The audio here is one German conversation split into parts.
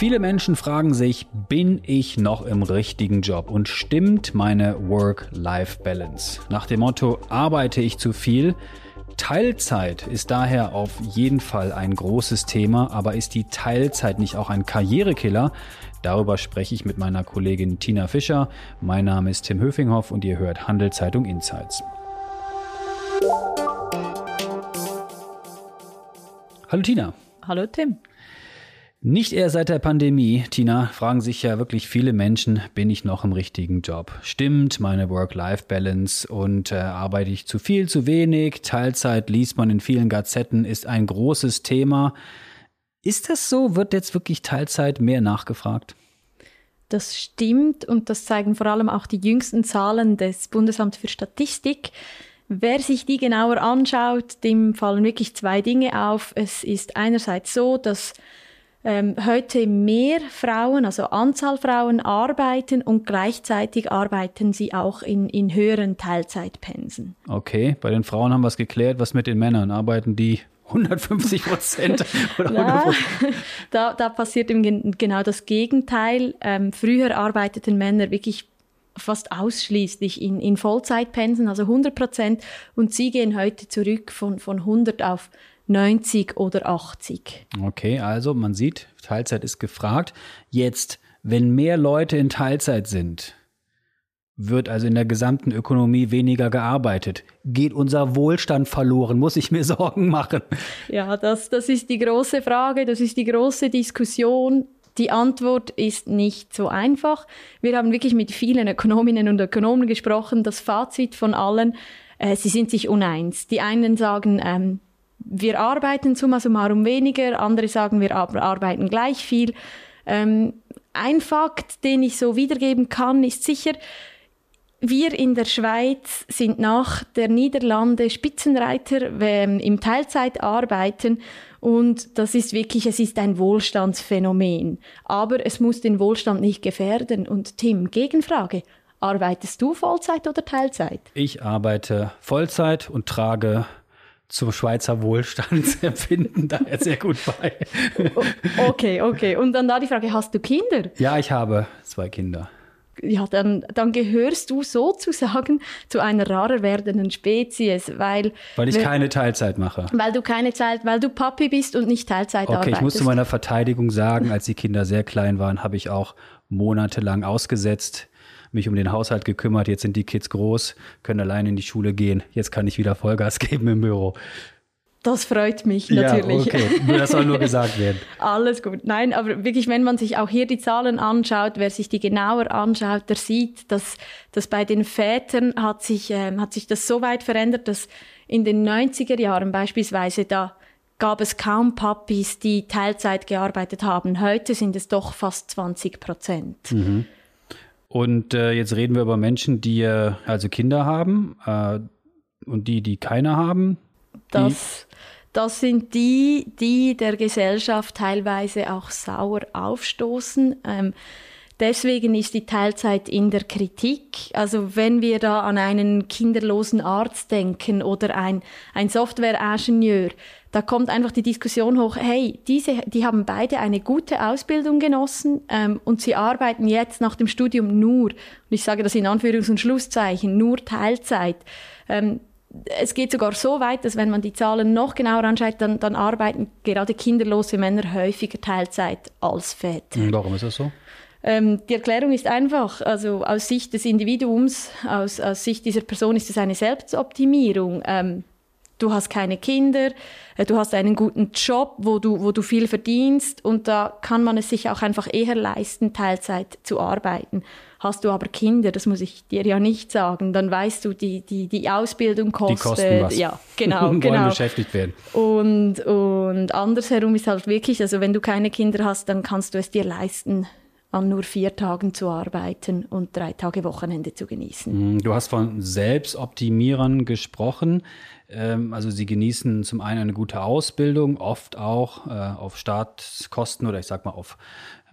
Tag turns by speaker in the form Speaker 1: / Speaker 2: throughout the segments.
Speaker 1: Viele Menschen fragen sich, bin ich noch im richtigen Job und stimmt meine Work-Life-Balance? Nach dem Motto, arbeite ich zu viel? Teilzeit ist daher auf jeden Fall ein großes Thema, aber ist die Teilzeit nicht auch ein Karrierekiller? Darüber spreche ich mit meiner Kollegin Tina Fischer. Mein Name ist Tim Höfinghoff und ihr hört Handelszeitung Insights. Hallo Tina.
Speaker 2: Hallo Tim.
Speaker 1: Nicht erst seit der Pandemie, Tina, fragen sich ja wirklich viele Menschen, bin ich noch im richtigen Job? Stimmt meine Work-Life-Balance und äh, arbeite ich zu viel, zu wenig? Teilzeit liest man in vielen Gazetten, ist ein großes Thema. Ist das so? Wird jetzt wirklich Teilzeit mehr nachgefragt?
Speaker 2: Das stimmt und das zeigen vor allem auch die jüngsten Zahlen des Bundesamts für Statistik. Wer sich die genauer anschaut, dem fallen wirklich zwei Dinge auf. Es ist einerseits so, dass ähm, heute mehr Frauen, also Anzahl Frauen arbeiten und gleichzeitig arbeiten sie auch in, in höheren Teilzeitpensen.
Speaker 1: Okay, bei den Frauen haben wir es geklärt. Was mit den Männern? Arbeiten die 150 Prozent oder
Speaker 2: da, da passiert eben genau das Gegenteil. Ähm, früher arbeiteten Männer wirklich fast ausschließlich in, in Vollzeitpensen, also 100 Prozent, und sie gehen heute zurück von, von 100 auf 90 oder 80.
Speaker 1: Okay, also man sieht, Teilzeit ist gefragt. Jetzt, wenn mehr Leute in Teilzeit sind, wird also in der gesamten Ökonomie weniger gearbeitet. Geht unser Wohlstand verloren? Muss ich mir Sorgen machen?
Speaker 2: Ja, das, das ist die große Frage, das ist die große Diskussion. Die Antwort ist nicht so einfach. Wir haben wirklich mit vielen Ökonominnen und Ökonomen gesprochen. Das Fazit von allen, äh, sie sind sich uneins. Die einen sagen, ähm, wir arbeiten summa summarum weniger, andere sagen, wir arbeiten gleich viel. Ähm, ein Fakt, den ich so wiedergeben kann, ist sicher, wir in der Schweiz sind nach der Niederlande Spitzenreiter ähm, im Teilzeitarbeiten und das ist wirklich, es ist ein Wohlstandsphänomen. Aber es muss den Wohlstand nicht gefährden. Und Tim, Gegenfrage. Arbeitest du Vollzeit oder Teilzeit?
Speaker 1: Ich arbeite Vollzeit und trage zum Schweizer Wohlstandsempfinden daher sehr gut bei.
Speaker 2: okay, okay. Und dann da die Frage, hast du Kinder?
Speaker 1: Ja, ich habe zwei Kinder.
Speaker 2: Ja, dann, dann gehörst du sozusagen zu einer rarer werdenden Spezies, weil...
Speaker 1: Weil ich keine Teilzeit mache.
Speaker 2: Weil du keine Zeit, weil du Papi bist und nicht Teilzeit okay, arbeitest.
Speaker 1: Okay, ich muss zu meiner Verteidigung sagen, als die Kinder sehr klein waren, habe ich auch monatelang ausgesetzt mich um den Haushalt gekümmert. Jetzt sind die Kids groß, können allein in die Schule gehen. Jetzt kann ich wieder Vollgas geben im Büro.
Speaker 2: Das freut mich natürlich.
Speaker 1: Ja, okay, das soll nur gesagt werden.
Speaker 2: Alles gut. Nein, aber wirklich, wenn man sich auch hier die Zahlen anschaut, wer sich die genauer anschaut, der sieht, dass, dass bei den Vätern hat sich, ähm, hat sich das so weit verändert, dass in den 90er Jahren beispielsweise da gab es kaum Papis, die Teilzeit gearbeitet haben. Heute sind es doch fast 20 Prozent. Mhm.
Speaker 1: Und äh, jetzt reden wir über Menschen, die äh, also Kinder haben äh, und die, die keine haben.
Speaker 2: Das, das sind die, die der Gesellschaft teilweise auch sauer aufstoßen. Ähm, deswegen ist die Teilzeit in der Kritik. Also wenn wir da an einen kinderlosen Arzt denken oder ein, ein Softwareingenieur, da kommt einfach die Diskussion hoch, hey, diese, die haben beide eine gute Ausbildung genossen ähm, und sie arbeiten jetzt nach dem Studium nur, und ich sage das in Anführungs- und Schlusszeichen, nur Teilzeit. Ähm, es geht sogar so weit, dass wenn man die Zahlen noch genauer anschaut, dann, dann arbeiten gerade kinderlose Männer häufiger Teilzeit als Väter.
Speaker 1: Warum ist das so?
Speaker 2: Ähm, die Erklärung ist einfach, also aus Sicht des Individuums, aus, aus Sicht dieser Person ist es eine Selbstoptimierung. Ähm, du hast keine Kinder, äh, du hast einen guten Job, wo du, wo du viel verdienst und da kann man es sich auch einfach eher leisten, Teilzeit zu arbeiten. Hast du aber Kinder, das muss ich dir ja nicht sagen, dann weißt du, die, die, die Ausbildung kostet. Die
Speaker 1: kosten was.
Speaker 2: Ja, genau.
Speaker 1: Wollen
Speaker 2: genau.
Speaker 1: beschäftigt werden.
Speaker 2: Und, und andersherum ist halt wirklich, also wenn du keine Kinder hast, dann kannst du es dir leisten, an nur vier Tagen zu arbeiten und drei Tage Wochenende zu genießen.
Speaker 1: Du hast von Selbstoptimierern gesprochen. Ähm, also sie genießen zum einen eine gute Ausbildung, oft auch äh, auf Staatskosten oder ich sag mal auf,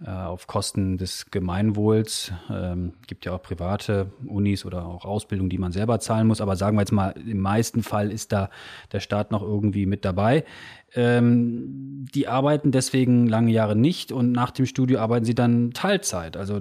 Speaker 1: auf Kosten des Gemeinwohls. Ähm, gibt ja auch private Unis oder auch Ausbildung, die man selber zahlen muss. Aber sagen wir jetzt mal, im meisten Fall ist da der Staat noch irgendwie mit dabei. Ähm, die arbeiten deswegen lange Jahre nicht und nach dem Studio arbeiten sie dann Teilzeit. Also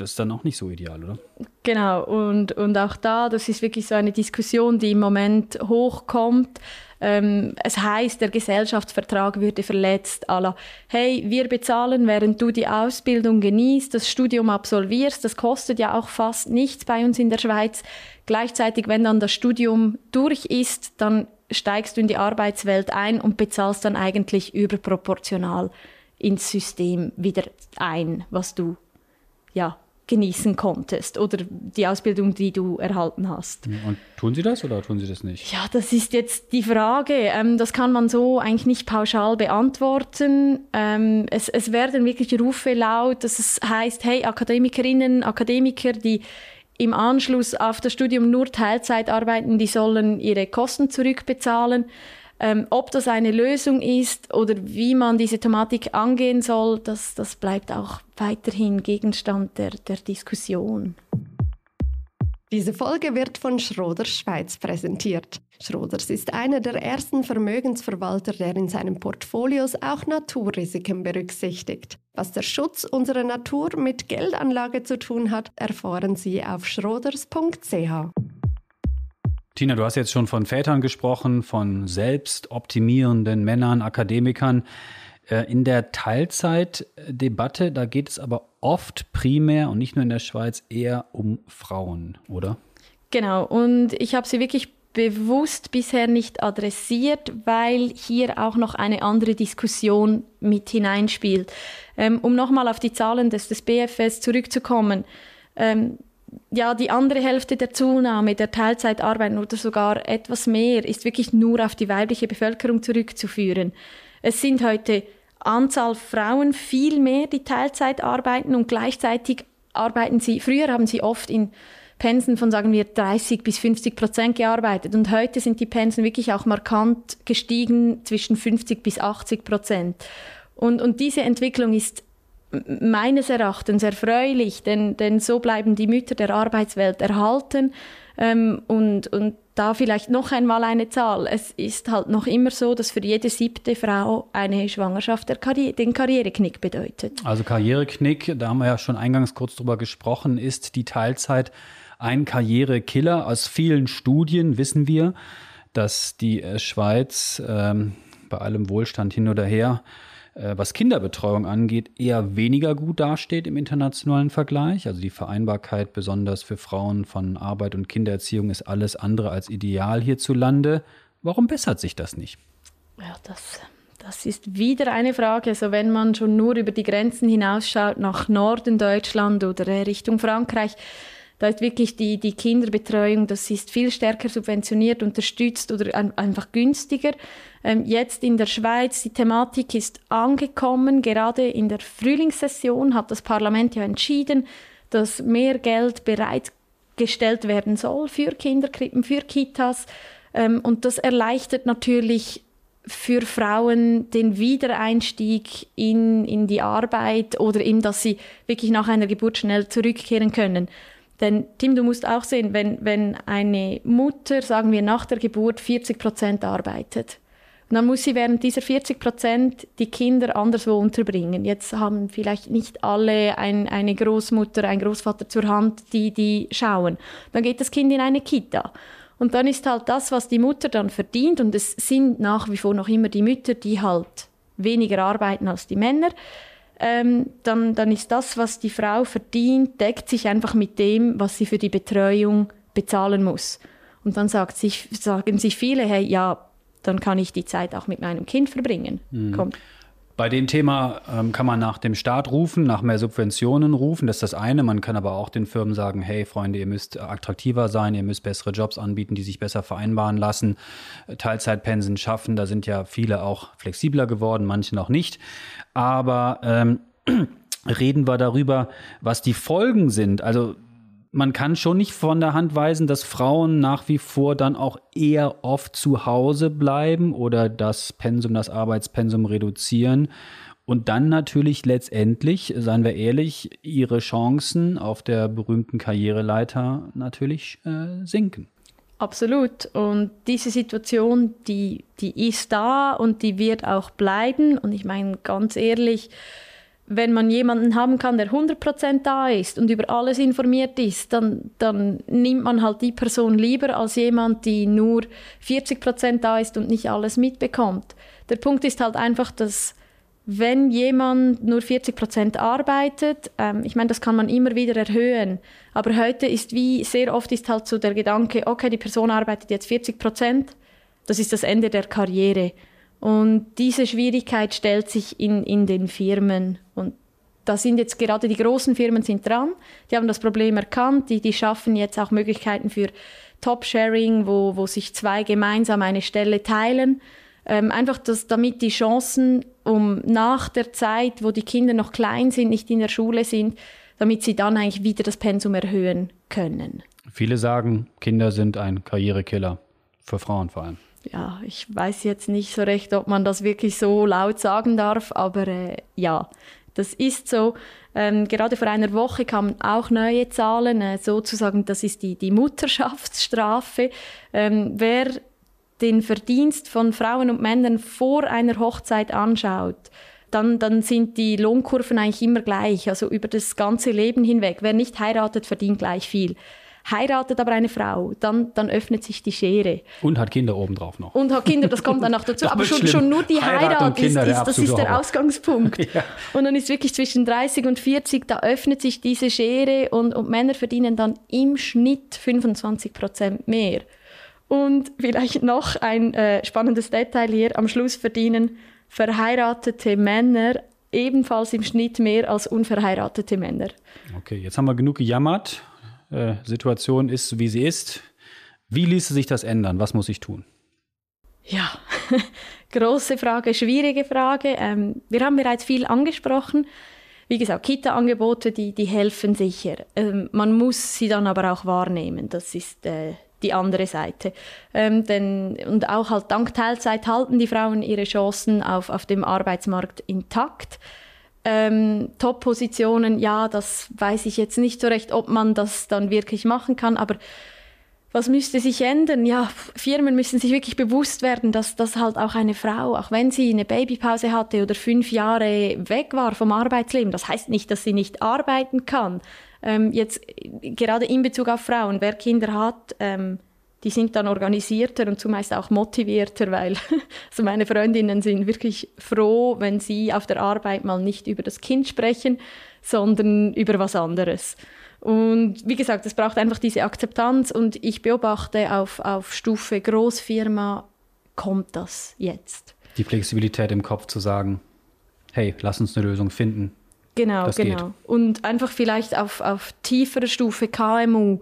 Speaker 1: das ist dann auch nicht so ideal, oder?
Speaker 2: Genau, und, und auch da, das ist wirklich so eine Diskussion, die im Moment hochkommt. Ähm, es heißt, der Gesellschaftsvertrag würde verletzt, la, hey, wir bezahlen, während du die Ausbildung genießt, das Studium absolvierst, das kostet ja auch fast nichts bei uns in der Schweiz. Gleichzeitig, wenn dann das Studium durch ist, dann steigst du in die Arbeitswelt ein und bezahlst dann eigentlich überproportional ins System wieder ein, was du ja genießen konntest oder die Ausbildung, die du erhalten hast.
Speaker 1: Und tun Sie das oder tun Sie das nicht?
Speaker 2: Ja, das ist jetzt die Frage. Ähm, das kann man so eigentlich nicht pauschal beantworten. Ähm, es, es werden wirklich Rufe laut, dass es heißt, hey, Akademikerinnen, Akademiker, die im Anschluss auf das Studium nur Teilzeit arbeiten, die sollen ihre Kosten zurückbezahlen. Ähm, ob das eine Lösung ist oder wie man diese Thematik angehen soll, das, das bleibt auch weiterhin Gegenstand der, der Diskussion.
Speaker 3: Diese Folge wird von Schroders Schweiz präsentiert. Schroders ist einer der ersten Vermögensverwalter, der in seinen Portfolios auch Naturrisiken berücksichtigt. Was der Schutz unserer Natur mit Geldanlage zu tun hat, erfahren Sie auf schroders.ch.
Speaker 1: Tina, du hast jetzt schon von Vätern gesprochen, von selbstoptimierenden Männern, Akademikern. Äh, in der Teilzeitdebatte, da geht es aber oft primär und nicht nur in der Schweiz eher um Frauen, oder?
Speaker 2: Genau, und ich habe sie wirklich bewusst bisher nicht adressiert, weil hier auch noch eine andere Diskussion mit hineinspielt. Ähm, um nochmal auf die Zahlen des, des BFS zurückzukommen. Ähm, ja, die andere Hälfte der Zunahme der Teilzeitarbeiten oder sogar etwas mehr ist wirklich nur auf die weibliche Bevölkerung zurückzuführen. Es sind heute Anzahl Frauen viel mehr, die Teilzeit arbeiten und gleichzeitig arbeiten sie, früher haben sie oft in Pensen von, sagen wir, 30 bis 50 Prozent gearbeitet und heute sind die Pensen wirklich auch markant gestiegen zwischen 50 bis 80 Prozent. Und, und diese Entwicklung ist meines Erachtens erfreulich, denn, denn so bleiben die Mütter der Arbeitswelt erhalten. Ähm, und, und da vielleicht noch einmal eine Zahl. Es ist halt noch immer so, dass für jede siebte Frau eine Schwangerschaft Karri den Karriereknick bedeutet.
Speaker 1: Also Karriereknick, da haben wir ja schon eingangs kurz drüber gesprochen, ist die Teilzeit ein Karrierekiller. Aus vielen Studien wissen wir, dass die äh, Schweiz ähm, bei allem Wohlstand hin oder her was Kinderbetreuung angeht, eher weniger gut dasteht im internationalen Vergleich. Also die Vereinbarkeit besonders für Frauen von Arbeit und Kindererziehung ist alles andere als ideal hierzulande. Warum bessert sich das nicht?
Speaker 2: Ja, das, das ist wieder eine Frage. Also wenn man schon nur über die Grenzen hinausschaut nach Norden Deutschland oder Richtung Frankreich, da ist wirklich die, die Kinderbetreuung, das ist viel stärker subventioniert, unterstützt oder ein, einfach günstiger. Ähm, jetzt in der Schweiz, die Thematik ist angekommen. Gerade in der Frühlingssession hat das Parlament ja entschieden, dass mehr Geld bereitgestellt werden soll für Kinderkrippen, für Kitas. Ähm, und das erleichtert natürlich für Frauen den Wiedereinstieg in, in die Arbeit oder eben, dass sie wirklich nach einer Geburt schnell zurückkehren können. Denn Tim, du musst auch sehen, wenn, wenn eine Mutter, sagen wir nach der Geburt, 40 Prozent arbeitet, dann muss sie während dieser 40 Prozent die Kinder anderswo unterbringen. Jetzt haben vielleicht nicht alle ein, eine Großmutter, ein Großvater zur Hand, die die schauen. Dann geht das Kind in eine Kita. Und dann ist halt das, was die Mutter dann verdient, und es sind nach wie vor noch immer die Mütter, die halt weniger arbeiten als die Männer, ähm, dann, dann ist das, was die Frau verdient, deckt sich einfach mit dem, was sie für die Betreuung bezahlen muss. Und dann sagt sich, sagen sich viele, hey, ja, dann kann ich die Zeit auch mit meinem Kind verbringen. Mhm. Komm.
Speaker 1: Bei dem Thema ähm, kann man nach dem Staat rufen, nach mehr Subventionen rufen. Das ist das eine. Man kann aber auch den Firmen sagen, hey Freunde, ihr müsst attraktiver sein, ihr müsst bessere Jobs anbieten, die sich besser vereinbaren lassen, Teilzeitpensen schaffen. Da sind ja viele auch flexibler geworden, manche noch nicht. Aber ähm, reden wir darüber, was die Folgen sind. Also man kann schon nicht von der Hand weisen, dass Frauen nach wie vor dann auch eher oft zu Hause bleiben oder das Pensum, das Arbeitspensum reduzieren und dann natürlich letztendlich, seien wir ehrlich, ihre Chancen auf der berühmten Karriereleiter natürlich äh, sinken.
Speaker 2: Absolut. Und diese Situation, die, die ist da und die wird auch bleiben. Und ich meine, ganz ehrlich, wenn man jemanden haben kann, der 100% da ist und über alles informiert ist, dann, dann nimmt man halt die Person lieber als jemand, die nur 40% da ist und nicht alles mitbekommt. Der Punkt ist halt einfach, dass wenn jemand nur 40% arbeitet, ähm, ich meine, das kann man immer wieder erhöhen, aber heute ist wie, sehr oft ist halt so der Gedanke, okay, die Person arbeitet jetzt 40%, das ist das Ende der Karriere. Und diese Schwierigkeit stellt sich in, in den Firmen. Da sind jetzt gerade die großen Firmen sind dran, die haben das Problem erkannt, die, die schaffen jetzt auch Möglichkeiten für Top-Sharing, wo, wo sich zwei gemeinsam eine Stelle teilen. Ähm, einfach, dass, damit die Chancen, um nach der Zeit, wo die Kinder noch klein sind, nicht in der Schule sind, damit sie dann eigentlich wieder das Pensum erhöhen können.
Speaker 1: Viele sagen, Kinder sind ein Karrierekiller, für Frauen vor allem
Speaker 2: ja, ich weiß jetzt nicht so recht, ob man das wirklich so laut sagen darf, aber äh, ja, das ist so. Ähm, gerade vor einer Woche kamen auch neue Zahlen, äh, sozusagen, das ist die, die Mutterschaftsstrafe. Ähm, wer den Verdienst von Frauen und Männern vor einer Hochzeit anschaut, dann, dann sind die Lohnkurven eigentlich immer gleich, also über das ganze Leben hinweg. Wer nicht heiratet, verdient gleich viel heiratet aber eine Frau, dann, dann öffnet sich die Schere.
Speaker 1: Und hat Kinder obendrauf noch.
Speaker 2: Und hat Kinder, das kommt dann noch dazu. aber schon, schon, nur die Heirat, Heirat Kinder, ist, ist das ist der Ausgangspunkt. ja. Und dann ist wirklich zwischen 30 und 40, da öffnet sich diese Schere und, und Männer verdienen dann im Schnitt 25 Prozent mehr. Und vielleicht noch ein äh, spannendes Detail hier. Am Schluss verdienen verheiratete Männer ebenfalls im Schnitt mehr als unverheiratete Männer.
Speaker 1: Okay, jetzt haben wir genug gejammert. Äh, Situation ist, wie sie ist. Wie ließe sich das ändern? Was muss ich tun?
Speaker 2: Ja, große Frage, schwierige Frage. Ähm, wir haben bereits viel angesprochen. Wie gesagt, Kita-Angebote, die, die helfen sicher. Ähm, man muss sie dann aber auch wahrnehmen. Das ist äh, die andere Seite. Ähm, denn, und auch halt dank Teilzeit halten die Frauen ihre Chancen auf, auf dem Arbeitsmarkt intakt ähm, Top-Positionen, ja, das weiß ich jetzt nicht so recht, ob man das dann wirklich machen kann, aber was müsste sich ändern? Ja, Firmen müssen sich wirklich bewusst werden, dass das halt auch eine Frau, auch wenn sie eine Babypause hatte oder fünf Jahre weg war vom Arbeitsleben, das heißt nicht, dass sie nicht arbeiten kann. Ähm, jetzt gerade in Bezug auf Frauen, wer Kinder hat, ähm, die sind dann organisierter und zumeist auch motivierter, weil also meine Freundinnen sind wirklich froh, wenn sie auf der Arbeit mal nicht über das Kind sprechen, sondern über was anderes. Und wie gesagt, es braucht einfach diese Akzeptanz und ich beobachte auf, auf Stufe Großfirma kommt das jetzt.
Speaker 1: Die Flexibilität im Kopf zu sagen, hey, lass uns eine Lösung finden.
Speaker 2: Genau, das genau. Geht. Und einfach vielleicht auf, auf tieferer Stufe KMU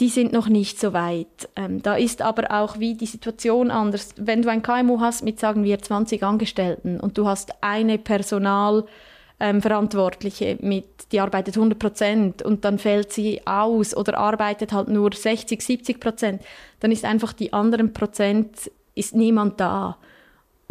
Speaker 2: die sind noch nicht so weit. Ähm, da ist aber auch wie die Situation anders. Wenn du ein KMU hast mit, sagen wir, 20 Angestellten und du hast eine Personalverantwortliche ähm, mit, die arbeitet 100 Prozent und dann fällt sie aus oder arbeitet halt nur 60, 70 Prozent, dann ist einfach die anderen Prozent, ist niemand da.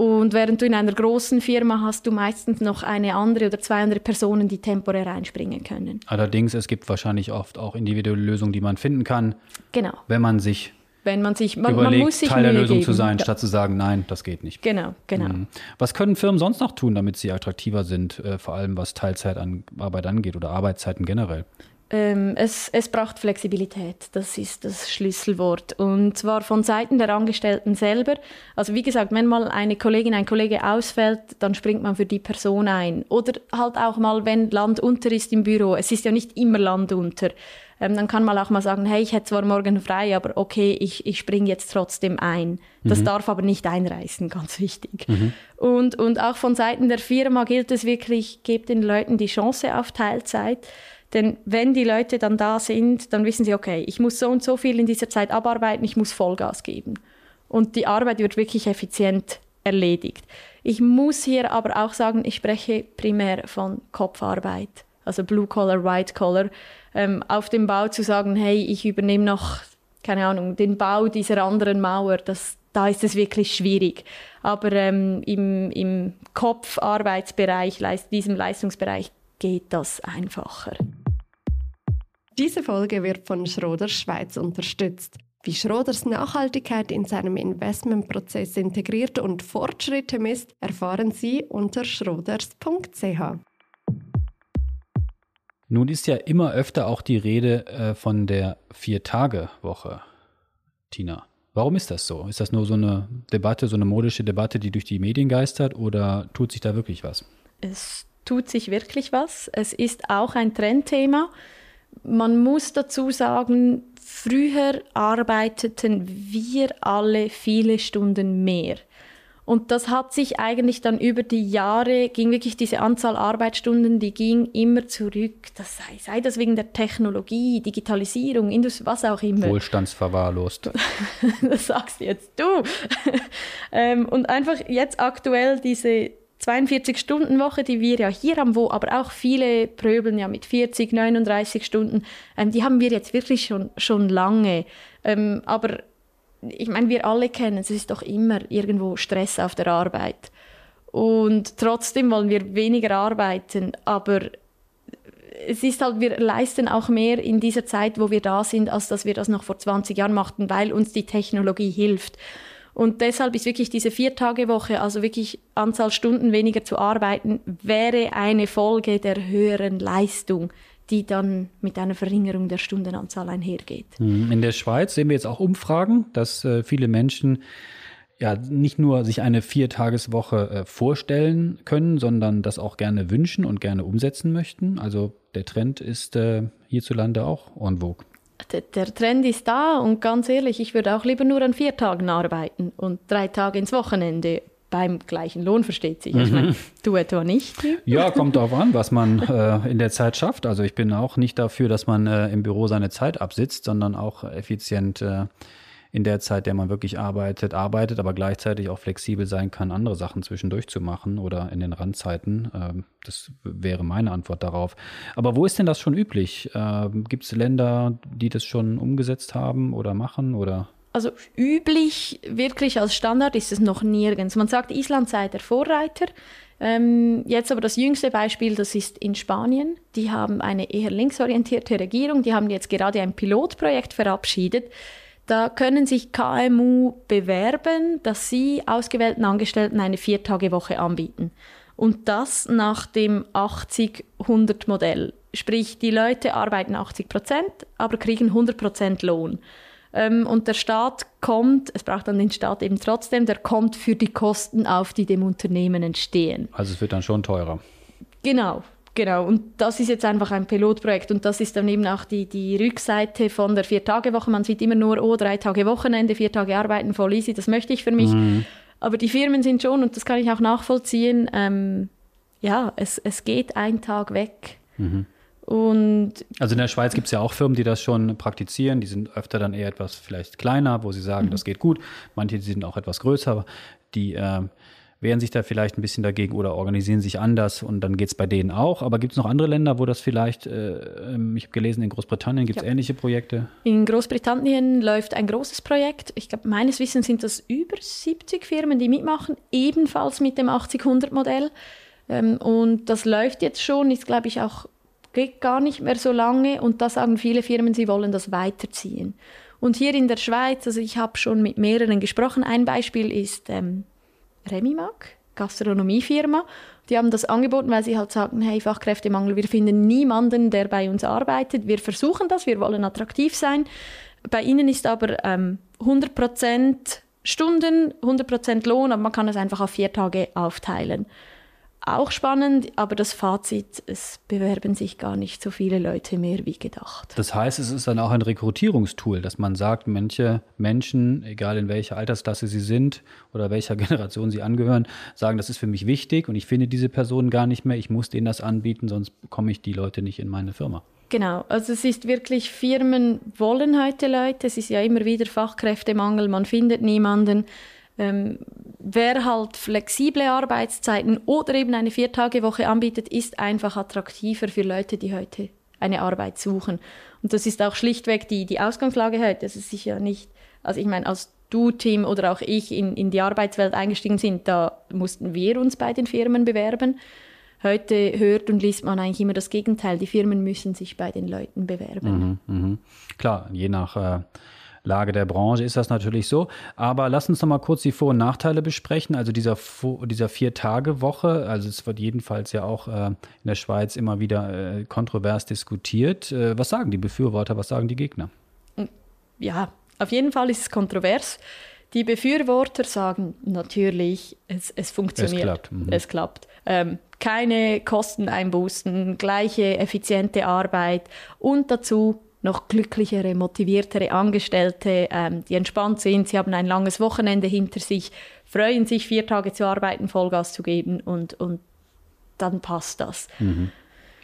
Speaker 2: Und während du in einer großen Firma hast du meistens noch eine andere oder zwei andere Personen, die temporär einspringen können.
Speaker 1: Allerdings, es gibt wahrscheinlich oft auch individuelle Lösungen, die man finden kann.
Speaker 2: Genau.
Speaker 1: Wenn man sich
Speaker 2: wenn man sich man,
Speaker 1: überlegt,
Speaker 2: man muss sich
Speaker 1: Teil der Lösung
Speaker 2: geben.
Speaker 1: zu sein,
Speaker 2: ja.
Speaker 1: statt zu sagen, nein, das geht nicht.
Speaker 2: Genau, genau. Mhm.
Speaker 1: Was können Firmen sonst noch tun, damit sie attraktiver sind, äh, vor allem was Teilzeitarbeit angeht oder Arbeitszeiten generell?
Speaker 2: Ähm, es, es braucht Flexibilität, das ist das Schlüsselwort. Und zwar von Seiten der Angestellten selber. Also wie gesagt, wenn mal eine Kollegin, ein Kollege ausfällt, dann springt man für die Person ein. Oder halt auch mal, wenn Land unter ist im Büro. Es ist ja nicht immer Land unter. Ähm, dann kann man auch mal sagen, hey, ich hätte zwar morgen frei, aber okay, ich, ich springe jetzt trotzdem ein. Das mhm. darf aber nicht einreißen, ganz wichtig. Mhm. Und, und auch von Seiten der Firma gilt es wirklich, gebt den Leuten die Chance auf Teilzeit. Denn wenn die Leute dann da sind, dann wissen sie, okay, ich muss so und so viel in dieser Zeit abarbeiten, ich muss Vollgas geben. Und die Arbeit wird wirklich effizient erledigt. Ich muss hier aber auch sagen, ich spreche primär von Kopfarbeit. also Blue Collar, White Collar, ähm, auf dem Bau zu sagen, hey, ich übernehme noch, keine Ahnung, den Bau dieser anderen Mauer, das, da ist es wirklich schwierig. Aber ähm, im, im Kopfarbeitsbereich, diesem Leistungsbereich, geht das einfacher.
Speaker 3: Diese Folge wird von Schroders Schweiz unterstützt. Wie Schroders Nachhaltigkeit in seinem Investmentprozess integriert und Fortschritte misst, erfahren Sie unter schroders.ch.
Speaker 1: Nun ist ja immer öfter auch die Rede äh, von der Vier-Tage-Woche, Tina. Warum ist das so? Ist das nur so eine Debatte, so eine modische Debatte, die durch die Medien geistert oder tut sich da wirklich was?
Speaker 2: Es tut sich wirklich was. Es ist auch ein Trendthema. Man muss dazu sagen, früher arbeiteten wir alle viele Stunden mehr. Und das hat sich eigentlich dann über die Jahre, ging wirklich diese Anzahl Arbeitsstunden, die ging immer zurück. Das sei, sei das wegen der Technologie, Digitalisierung, Industrie, was auch immer.
Speaker 1: Wohlstandsverwahrlost.
Speaker 2: das sagst jetzt du. Ähm, und einfach jetzt aktuell diese 42-Stunden-Woche, die wir ja hier haben, wo aber auch viele pröbeln ja mit 40, 39 Stunden, ähm, die haben wir jetzt wirklich schon, schon lange. Ähm, aber ich meine, wir alle kennen, es ist doch immer irgendwo Stress auf der Arbeit. Und trotzdem wollen wir weniger arbeiten, aber es ist halt, wir leisten auch mehr in dieser Zeit, wo wir da sind, als dass wir das noch vor 20 Jahren machten, weil uns die Technologie hilft. Und deshalb ist wirklich diese Viertagewoche, also wirklich Anzahl Stunden weniger zu arbeiten, wäre eine Folge der höheren Leistung, die dann mit einer Verringerung der Stundenanzahl einhergeht.
Speaker 1: Mhm. In der Schweiz sehen wir jetzt auch Umfragen, dass äh, viele Menschen ja nicht nur sich eine Viertageswoche äh, vorstellen können, sondern das auch gerne wünschen und gerne umsetzen möchten. Also der Trend ist äh, hierzulande auch en vogue
Speaker 2: der Trend ist da und ganz ehrlich, ich würde auch lieber nur an vier Tagen arbeiten und drei Tage ins Wochenende beim gleichen Lohn, versteht sich. Mhm. Ich meine, du etwa nicht?
Speaker 1: Ja, kommt darauf an, was man äh, in der Zeit schafft. Also ich bin auch nicht dafür, dass man äh, im Büro seine Zeit absitzt, sondern auch effizient äh, in der Zeit, der man wirklich arbeitet, arbeitet, aber gleichzeitig auch flexibel sein kann, andere Sachen zwischendurch zu machen oder in den Randzeiten. Ähm, das wäre meine Antwort darauf. Aber wo ist denn das schon üblich? Ähm, Gibt es Länder, die das schon umgesetzt haben oder machen oder?
Speaker 2: Also üblich, wirklich als Standard ist es noch nirgends. Man sagt, Island sei der Vorreiter. Ähm, jetzt aber das jüngste Beispiel, das ist in Spanien. Die haben eine eher linksorientierte Regierung. Die haben jetzt gerade ein Pilotprojekt verabschiedet, da können sich KMU bewerben, dass sie ausgewählten Angestellten eine Viertagewoche anbieten. Und das nach dem 80-100-Modell. Sprich, die Leute arbeiten 80 Prozent, aber kriegen 100 Prozent Lohn. Ähm, und der Staat kommt, es braucht dann den Staat eben trotzdem, der kommt für die Kosten auf, die dem Unternehmen entstehen.
Speaker 1: Also es wird dann schon teurer.
Speaker 2: Genau, Genau, und das ist jetzt einfach ein Pilotprojekt und das ist dann eben auch die, die Rückseite von der Vier-Tage-Woche. Man sieht immer nur, oh, drei Tage Wochenende, vier Tage arbeiten, voll easy, das möchte ich für mich. Mhm. Aber die Firmen sind schon, und das kann ich auch nachvollziehen, ähm, ja, es, es geht ein Tag weg. Mhm. Und
Speaker 1: also in der Schweiz gibt es ja auch Firmen, die das schon praktizieren. Die sind öfter dann eher etwas vielleicht kleiner, wo sie sagen, mhm. das geht gut. Manche sind auch etwas größer, die äh, wehren sich da vielleicht ein bisschen dagegen oder organisieren sich anders und dann geht es bei denen auch. Aber gibt es noch andere Länder, wo das vielleicht, äh, ähm, ich habe gelesen, in Großbritannien gibt es ja. ähnliche Projekte?
Speaker 2: In Großbritannien läuft ein großes Projekt. Ich glaube, meines Wissens sind das über 70 Firmen, die mitmachen, ebenfalls mit dem 80-100-Modell. Ähm, und das läuft jetzt schon, ist, glaube ich, auch geht gar nicht mehr so lange und da sagen viele Firmen, sie wollen das weiterziehen. Und hier in der Schweiz, also ich habe schon mit mehreren gesprochen, ein Beispiel ist ähm, Remimac, Gastronomiefirma. Die haben das angeboten, weil sie halt sagen, hey, Fachkräftemangel, wir finden niemanden, der bei uns arbeitet. Wir versuchen das, wir wollen attraktiv sein. Bei ihnen ist aber ähm, 100% Stunden, 100% Lohn, aber man kann es einfach auf vier Tage aufteilen auch spannend, aber das Fazit, es bewerben sich gar nicht so viele Leute mehr wie gedacht.
Speaker 1: Das heißt, es ist dann auch ein Rekrutierungstool, dass man sagt, manche Menschen, egal in welcher Altersklasse sie sind oder welcher Generation sie angehören, sagen, das ist für mich wichtig und ich finde diese Personen gar nicht mehr, ich muss denen das anbieten, sonst bekomme ich die Leute nicht in meine Firma.
Speaker 2: Genau, also es ist wirklich, Firmen wollen heute Leute, es ist ja immer wieder Fachkräftemangel, man findet niemanden. Ähm, wer halt flexible Arbeitszeiten oder eben eine Viertagewoche anbietet, ist einfach attraktiver für Leute, die heute eine Arbeit suchen. Und das ist auch schlichtweg die, die Ausgangslage heute. Das ist sicher nicht, also ich meine, als du, Tim, oder auch ich in, in die Arbeitswelt eingestiegen sind, da mussten wir uns bei den Firmen bewerben. Heute hört und liest man eigentlich immer das Gegenteil. Die Firmen müssen sich bei den Leuten bewerben.
Speaker 1: Mhm, mh. Klar, je nach äh, Lage der Branche ist das natürlich so. Aber lass uns noch mal kurz die Vor- und Nachteile besprechen. Also dieser, dieser Vier-Tage-Woche, also es wird jedenfalls ja auch äh, in der Schweiz immer wieder äh, kontrovers diskutiert. Äh, was sagen die Befürworter, was sagen die Gegner?
Speaker 2: Ja, auf jeden Fall ist es kontrovers. Die Befürworter sagen natürlich, es, es funktioniert. Es klappt. Mhm. Es klappt. Ähm, keine Kosteneinbußen, gleiche effiziente Arbeit und dazu noch glücklichere, motiviertere Angestellte, ähm, die entspannt sind. Sie haben ein langes Wochenende hinter sich, freuen sich, vier Tage zu arbeiten, Vollgas zu geben und, und dann passt das.
Speaker 1: Mhm.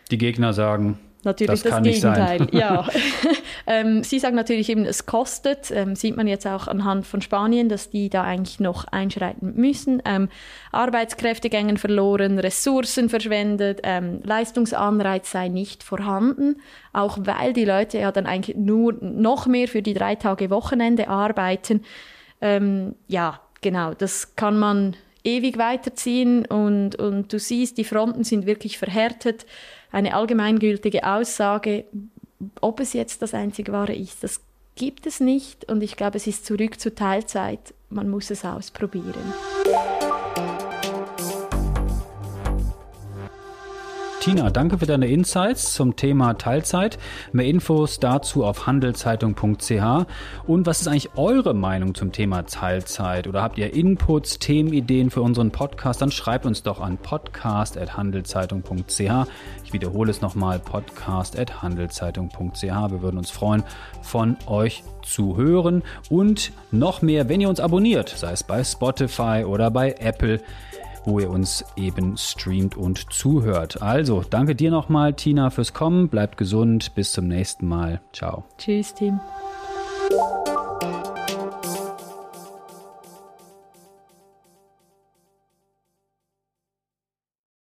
Speaker 1: Die Gegner sagen,
Speaker 2: natürlich das, das Gegenteil. ja. ähm, Sie sagen natürlich eben, es kostet. Ähm, sieht man jetzt auch anhand von Spanien, dass die da eigentlich noch einschreiten müssen. Ähm, Arbeitskräfte gängen verloren, Ressourcen verschwendet, ähm, Leistungsanreiz sei nicht vorhanden, auch weil die Leute ja dann eigentlich nur noch mehr für die drei Tage Wochenende arbeiten. Ähm, ja, genau, das kann man ewig weiterziehen und, und du siehst, die Fronten sind wirklich verhärtet eine allgemeingültige Aussage, ob es jetzt das einzige wahre ist, das gibt es nicht und ich glaube, es ist zurück zur Teilzeit. Man muss es ausprobieren.
Speaker 1: Tina, danke für deine Insights zum Thema Teilzeit. Mehr Infos dazu auf handelszeitung.ch. Und was ist eigentlich eure Meinung zum Thema Teilzeit? Oder habt ihr Inputs, Themenideen für unseren Podcast? Dann schreibt uns doch an podcast.handelszeitung.ch. Ich wiederhole es nochmal, podcast.handelszeitung.ch. Wir würden uns freuen, von euch zu hören. Und noch mehr, wenn ihr uns abonniert, sei es bei Spotify oder bei Apple wo ihr uns eben streamt und zuhört. Also, danke dir nochmal, Tina, fürs Kommen. Bleibt gesund. Bis zum nächsten Mal. Ciao.
Speaker 2: Tschüss, Team.